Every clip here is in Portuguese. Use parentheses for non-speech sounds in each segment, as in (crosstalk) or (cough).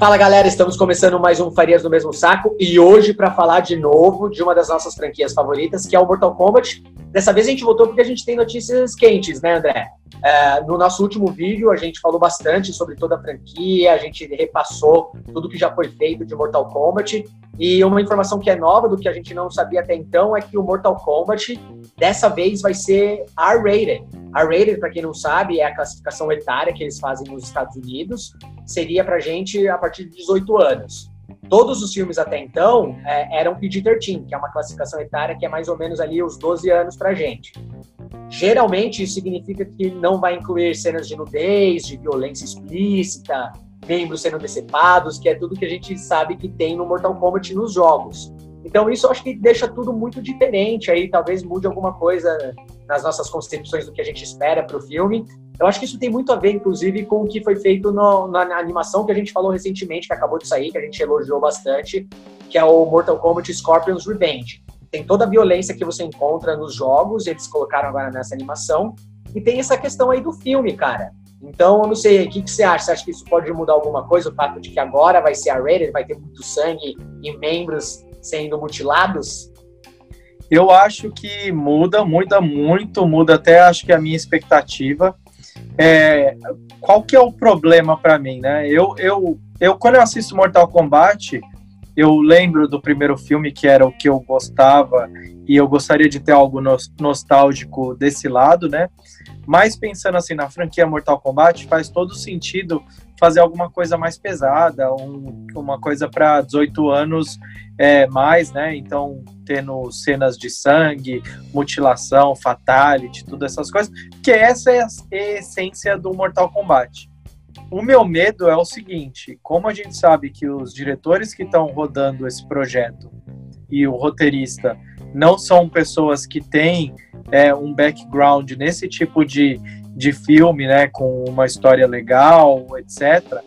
Fala galera, estamos começando mais um Farias no Mesmo Saco e hoje para falar de novo de uma das nossas franquias favoritas, que é o Mortal Kombat. Dessa vez a gente voltou porque a gente tem notícias quentes, né, André? É, no nosso último vídeo a gente falou bastante sobre toda a franquia, a gente repassou tudo que já foi feito de Mortal Kombat e uma informação que é nova do que a gente não sabia até então é que o Mortal Kombat dessa vez vai ser R-rated. R-rated, para quem não sabe, é a classificação etária que eles fazem nos Estados Unidos. Seria para gente a partir de 18 anos. Todos os filmes até então é, eram PG-13, que é uma classificação etária que é mais ou menos ali os 12 anos para gente. Geralmente isso significa que não vai incluir cenas de nudez, de violência explícita, membros sendo decepados, que é tudo que a gente sabe que tem no Mortal Kombat nos jogos. Então isso eu acho que deixa tudo muito diferente aí, talvez mude alguma coisa nas nossas concepções do que a gente espera para o filme. Eu acho que isso tem muito a ver, inclusive, com o que foi feito no, na animação que a gente falou recentemente, que acabou de sair, que a gente elogiou bastante, que é o Mortal Kombat Scorpion's Revenge. Tem toda a violência que você encontra nos jogos, eles colocaram agora nessa animação, e tem essa questão aí do filme, cara. Então, eu não sei, o que, que você acha? Você acha que isso pode mudar alguma coisa? O fato de que agora vai ser a rated, vai ter muito sangue e membros sendo mutilados? Eu acho que muda, muda muito, muda até acho que a minha expectativa. É, qual que é o problema para mim, né? Eu, eu, eu, quando eu assisto Mortal Kombat, eu lembro do primeiro filme que era o que eu gostava e eu gostaria de ter algo nostálgico desse lado, né? Mas pensando assim na franquia Mortal Kombat, faz todo sentido fazer alguma coisa mais pesada, um, uma coisa para 18 anos é, mais, né? Então, tendo cenas de sangue, mutilação, fatality, todas essas coisas, que essa é a essência do Mortal Kombat. O meu medo é o seguinte: como a gente sabe que os diretores que estão rodando esse projeto e o roteirista não são pessoas que têm é, um background nesse tipo de, de filme, né, com uma história legal, etc.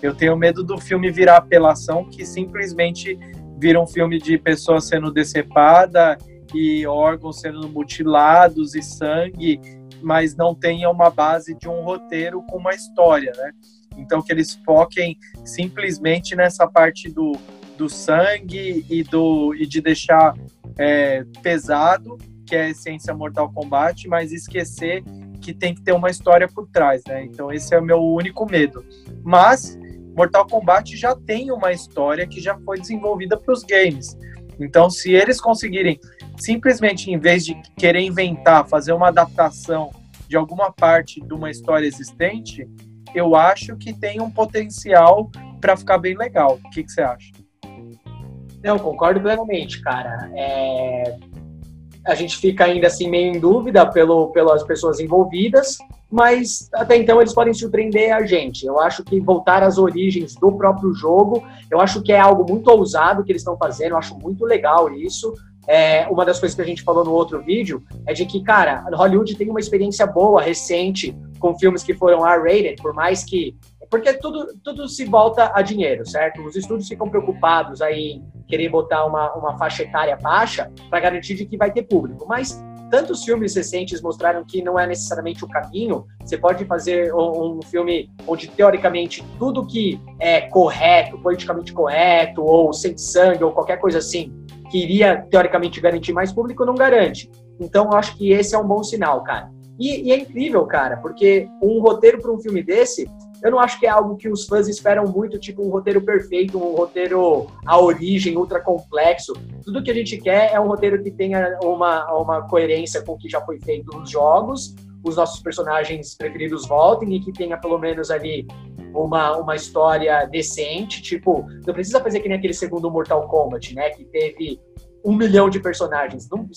Eu tenho medo do filme virar apelação que simplesmente vira um filme de pessoas sendo decepada e órgãos sendo mutilados e sangue, mas não tenha uma base de um roteiro com uma história, né? Então que eles foquem simplesmente nessa parte do, do sangue e do e de deixar é, pesado que é a essência Mortal Kombat, mas esquecer que tem que ter uma história por trás, né? Então esse é o meu único medo. Mas Mortal Kombat já tem uma história que já foi desenvolvida para os games. Então se eles conseguirem simplesmente em vez de querer inventar, fazer uma adaptação de alguma parte de uma história existente, eu acho que tem um potencial para ficar bem legal. O que, que você acha? Não, concordo plenamente, cara. É a gente fica ainda assim meio em dúvida pelo, pelas pessoas envolvidas, mas até então eles podem surpreender a gente. Eu acho que voltar às origens do próprio jogo, eu acho que é algo muito ousado que eles estão fazendo, eu acho muito legal isso. É, uma das coisas que a gente falou no outro vídeo é de que, cara, Hollywood tem uma experiência boa, recente, com filmes que foram R-rated, por mais que porque tudo, tudo se volta a dinheiro, certo? Os estúdios ficam preocupados aí em querer botar uma, uma faixa etária baixa para garantir de que vai ter público. Mas tantos filmes recentes mostraram que não é necessariamente o caminho. Você pode fazer um, um, filme onde, teoricamente, tudo que é correto, politicamente correto, ou sem sangue, ou qualquer coisa assim, que iria, teoricamente, garantir mais público, não garante. Então, eu acho que esse é um bom sinal, cara. E, e é incrível, cara, porque um roteiro para um filme desse eu não acho que é algo que os fãs esperam muito, tipo um roteiro perfeito, um roteiro à origem, ultra complexo. Tudo que a gente quer é um roteiro que tenha uma, uma coerência com o que já foi feito nos jogos, os nossos personagens preferidos voltem e que tenha pelo menos ali uma, uma história decente. Tipo, não precisa fazer que nem aquele segundo Mortal Kombat, né? Que teve um milhão de personagens. Não,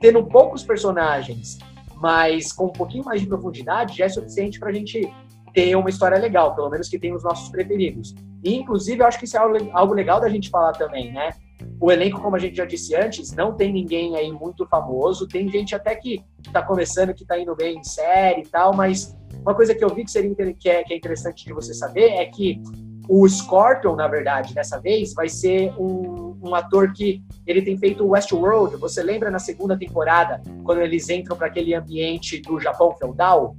tendo poucos personagens, mas com um pouquinho mais de profundidade, já é suficiente para a gente ter uma história legal, pelo menos que tenha os nossos preferidos. E, inclusive, eu acho que isso é algo legal da gente falar também, né? O elenco, como a gente já disse antes, não tem ninguém aí muito famoso, tem gente até que está começando, que está indo bem em série e tal, mas uma coisa que eu vi que, seria, que, é, que é interessante de você saber é que o Scorpion, na verdade, dessa vez, vai ser um, um ator que ele tem feito Westworld. Você lembra na segunda temporada, quando eles entram para aquele ambiente do Japão feudal?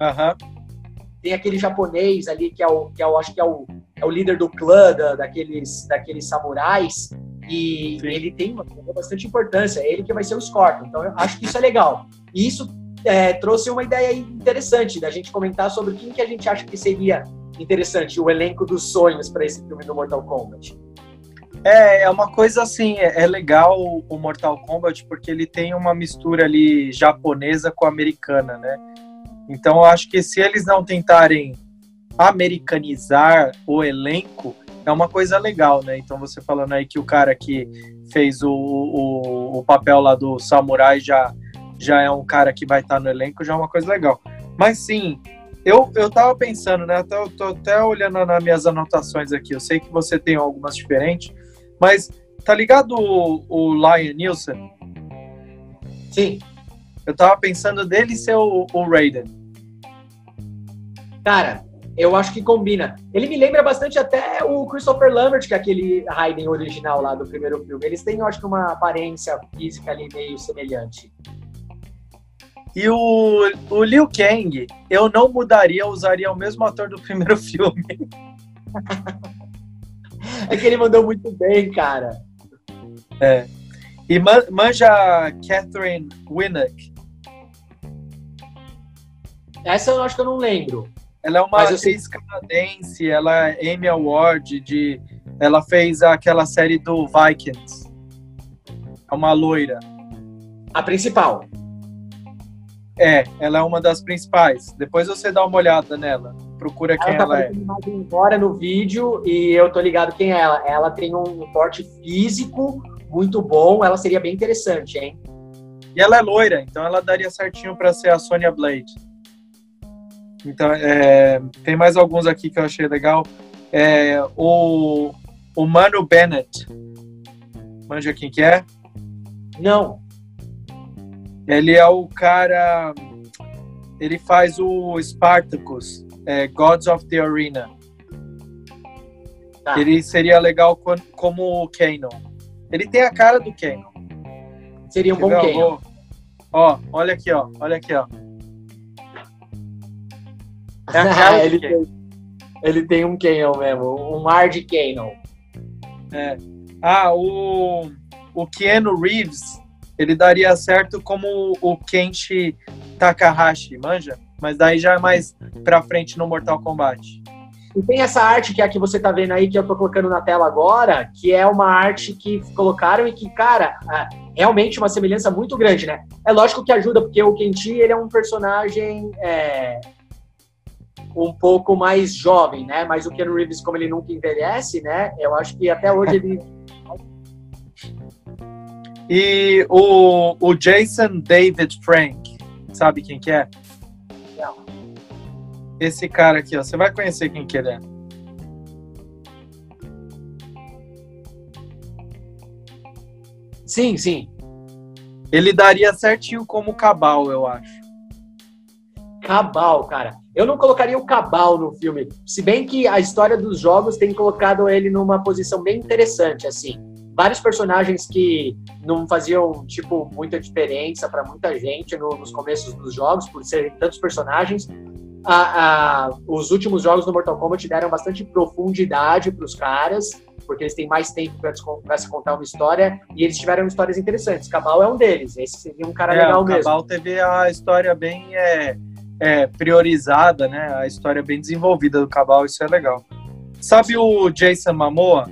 Aham. Tem aquele japonês ali que é o, que é o acho que é o é o líder do clã da, daqueles, daqueles samurais. E Sim. ele tem uma, bastante importância. É ele que vai ser o Scorpion. Então eu acho que isso é legal. E isso é, trouxe uma ideia interessante da gente comentar sobre quem que a gente acha que seria interessante o elenco dos sonhos para esse filme do Mortal Kombat. É, é uma coisa assim, é, é legal o Mortal Kombat porque ele tem uma mistura ali japonesa com americana, né? Então eu acho que se eles não tentarem americanizar o elenco, é uma coisa legal, né? Então você falando aí que o cara que fez o, o, o papel lá do samurai já, já é um cara que vai estar no elenco, já é uma coisa legal. Mas sim, eu, eu tava pensando, né? Eu tô, até olhando nas minhas anotações aqui. Eu sei que você tem algumas diferentes, mas tá ligado o, o Lion Nielsen? Sim. Eu tava pensando dele ser o, o Raiden. Cara, eu acho que combina. Ele me lembra bastante até o Christopher Lambert, que é aquele Raiden original lá do primeiro filme. Eles têm, eu acho que, uma aparência física ali meio semelhante. E o, o Liu Kang, eu não mudaria, eu usaria o mesmo ator do primeiro (laughs) filme. é que ele mandou muito bem, cara. É. E manja Catherine Winnick. Essa eu acho que eu não lembro. Ela é uma Mas atriz sei... canadense, ela é Emmy Award de. Ela fez aquela série do Vikings. É uma loira. A principal. É, ela é uma das principais. Depois você dá uma olhada nela. Procura quem ela, tá ela é. Embora no vídeo e eu tô ligado quem é ela. Ela tem um porte físico muito bom. Ela seria bem interessante, hein? E ela é loira, então ela daria certinho para ser a Sonya Blade. Então, é, tem mais alguns aqui que eu achei legal. É, o, o Mano Bennett. Manja quem que é? Não. Ele é o cara. Ele faz o Spartacus, é, Gods of the Arena. Tá. Ele seria legal como o Kano. Ele tem a cara do Kano. Seria um bom Kano. Ó, olha aqui, ó. Olha aqui, ó. É (laughs) a cara ele, tem, ele tem um Kano mesmo, um ar de Kano. É. Ah, o, o Keanu Reeves, ele daria certo como o Kenshi Takahashi, manja? Mas daí já é mais pra frente no Mortal Kombat. E tem essa arte que é a que você tá vendo aí, que eu tô colocando na tela agora, que é uma arte que colocaram e que, cara, é realmente uma semelhança muito grande, né? É lógico que ajuda, porque o Kenshi, ele é um personagem é, um pouco mais jovem, né? Mas o Ken Reeves, como ele nunca envelhece, né? Eu acho que até hoje ele. (laughs) e o, o Jason David Frank, sabe quem que é? Não. Esse cara aqui, ó. Você vai conhecer quem que ele é. Sim, sim. Ele daria certinho como Cabal, eu acho. Cabal, cara. Eu não colocaria o Cabal no filme, se bem que a história dos jogos tem colocado ele numa posição bem interessante, assim. Vários personagens que não faziam, tipo, muita diferença para muita gente no, nos começos dos jogos, por serem tantos personagens. A, a, os últimos jogos do Mortal Kombat deram bastante profundidade para os caras, porque eles têm mais tempo para se contar uma história e eles tiveram histórias interessantes. Cabal é um deles, esse seria um cara é, legal mesmo. Cabal teve a história bem é, é, priorizada, né? A história bem desenvolvida do Cabal, isso é legal. Sabe o Jason Momoa?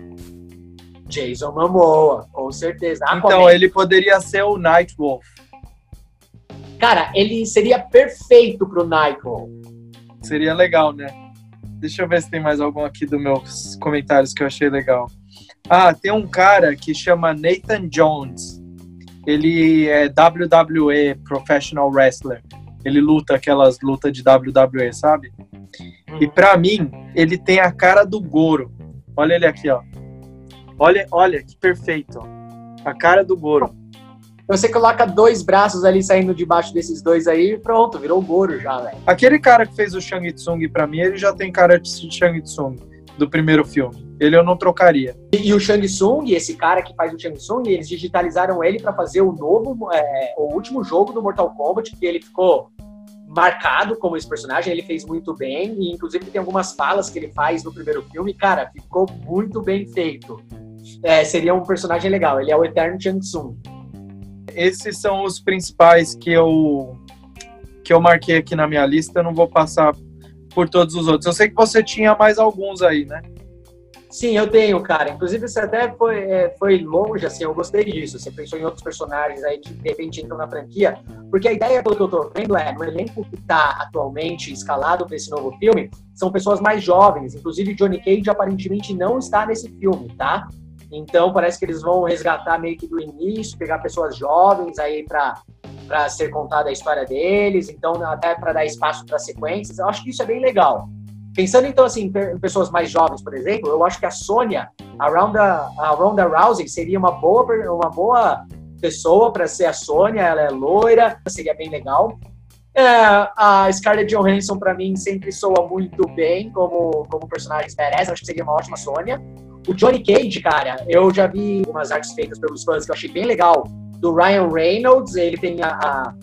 Jason Momoa, com certeza. Aquaman. Então, ele poderia ser o Nightwolf. Cara, ele seria perfeito pro Nightwolf. Seria legal, né? Deixa eu ver se tem mais algum aqui dos meus comentários que eu achei legal. Ah, tem um cara que chama Nathan Jones. Ele é WWE Professional Wrestler. Ele luta aquelas lutas de WWE, sabe? E para mim, ele tem a cara do Goro. Olha ele aqui, ó. Olha, olha que perfeito. Ó. A cara do Goro. Você coloca dois braços ali saindo debaixo desses dois aí, pronto, virou o Goro já, velho. Aquele cara que fez o Shang Tsung pra mim, ele já tem cara de Shang Tsung do primeiro filme. Ele eu não trocaria. E, e o Shang Tsung, esse cara que faz o Shang Tsung, eles digitalizaram ele para fazer o novo, é, o último jogo do Mortal Kombat, que ele ficou marcado como esse personagem, ele fez muito bem, e inclusive tem algumas falas que ele faz no primeiro filme, cara, ficou muito bem feito. É, seria um personagem legal, ele é o Eterno Chang. Esses são os principais que eu que eu marquei aqui na minha lista, eu não vou passar por todos os outros. Eu sei que você tinha mais alguns aí, né? Sim, eu tenho, cara. Inclusive, você até foi, é, foi longe, assim, eu gostei disso. Você pensou em outros personagens aí que de repente entram na franquia. Porque a ideia, que eu tô vendo, é no elenco que tá atualmente escalado para esse novo filme, são pessoas mais jovens. Inclusive, Johnny Cage aparentemente não está nesse filme, tá? Então, parece que eles vão resgatar meio que do início, pegar pessoas jovens aí para para ser contada a história deles, então até para dar espaço para sequências. Eu acho que isso é bem legal. Pensando então assim em pessoas mais jovens, por exemplo, eu acho que a Sônia, a Ronda, a Ronda Rousey seria uma boa uma boa pessoa para ser a Sônia, ela é loira, seria bem legal. É, a Scarlett Johansson para mim sempre soa muito bem como como personagem badass, acho que seria uma ótima Sônia. O Johnny Cage, cara, eu já vi umas artes feitas pelos fãs que eu achei bem legal do Ryan Reynolds, ele tem a, a,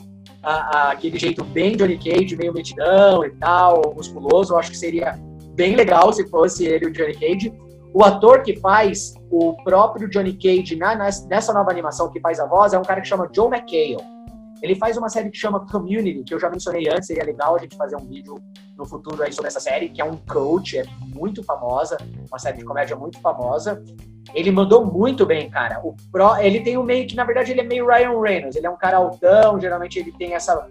a, aquele jeito bem Johnny Cage, meio metidão e tal, musculoso. Eu acho que seria bem legal se fosse ele o Johnny Cage. O ator que faz o próprio Johnny Cage na, nessa nova animação que faz a voz é um cara que chama Joe McHale. Ele faz uma série que chama Community, que eu já mencionei antes, seria legal a gente fazer um vídeo no futuro aí sobre essa série, que é um coach, é muito famosa, uma série de comédia muito famosa. Ele mandou muito bem, cara. O Pro, ele tem um meio que, na verdade, ele é meio Ryan Reynolds. Ele é um cara altão, geralmente ele tem essa.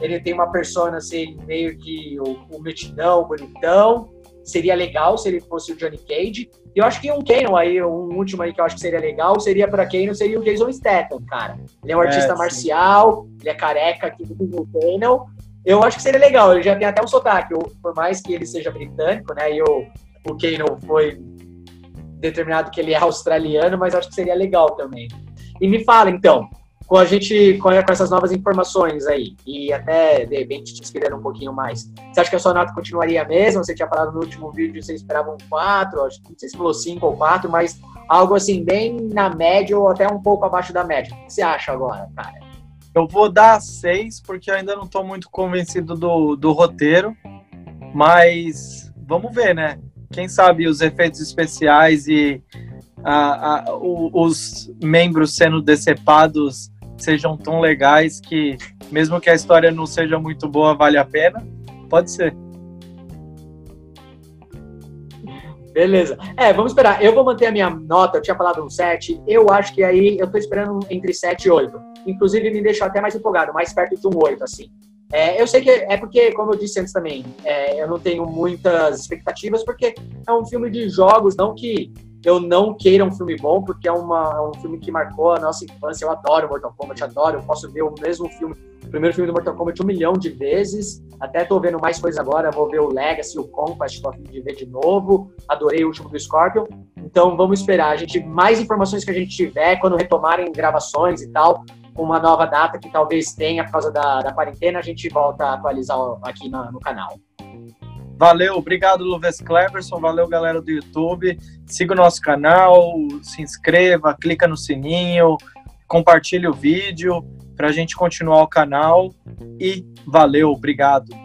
Ele tem uma persona assim, meio que o, o metidão, bonitão. Seria legal se ele fosse o Johnny Cage. E eu acho que um Kano aí, um último aí que eu acho que seria legal, seria para Kano, seria o Jason Statham, cara. Ele é um artista é, marcial, ele é careca aqui do Kano. Eu acho que seria legal, ele já tem até um sotaque, por mais que ele seja britânico, né? E o, o Kano foi determinado que ele é australiano, mas acho que seria legal também. E me fala, então, com a gente, com, essas novas informações aí, e até, de repente, te inspirando um pouquinho mais, você acha que a sua nota continuaria a mesma? Você tinha falado no último vídeo, você esperava um 4, acho que não sei se falou 5 ou 4, mas algo assim, bem na média ou até um pouco abaixo da média. O que você acha agora, cara? Eu vou dar 6, porque eu ainda não estou muito convencido do, do roteiro, mas vamos ver, né? Quem sabe os efeitos especiais e a, a, os membros sendo decepados sejam tão legais que, mesmo que a história não seja muito boa, vale a pena? Pode ser. Beleza. É, vamos esperar. Eu vou manter a minha nota, eu tinha falado um 7. Eu acho que aí eu tô esperando entre 7 e 8. Inclusive, me deixou até mais empolgado, mais perto de um 8, assim. É, eu sei que é porque, como eu disse antes também, é, eu não tenho muitas expectativas, porque é um filme de jogos, não que eu não queira um filme bom, porque é, uma, é um filme que marcou a nossa infância. Eu adoro Mortal Kombat, adoro. Eu posso ver o mesmo filme, o primeiro filme do Mortal Kombat um milhão de vezes. Até tô vendo mais coisas agora. Vou ver o Legacy, o Conquest, tô a fim de ver de novo. Adorei o último do Scorpion. Então vamos esperar. A gente, mais informações que a gente tiver, quando retomarem gravações e tal, uma nova data que talvez tenha por causa da, da quarentena, a gente volta a atualizar aqui no, no canal. Valeu, obrigado Luves Cleverson, valeu galera do YouTube. Siga o nosso canal, se inscreva, clica no sininho, compartilhe o vídeo para a gente continuar o canal e valeu, obrigado.